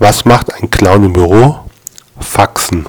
Was macht ein Clown im Büro? Faxen.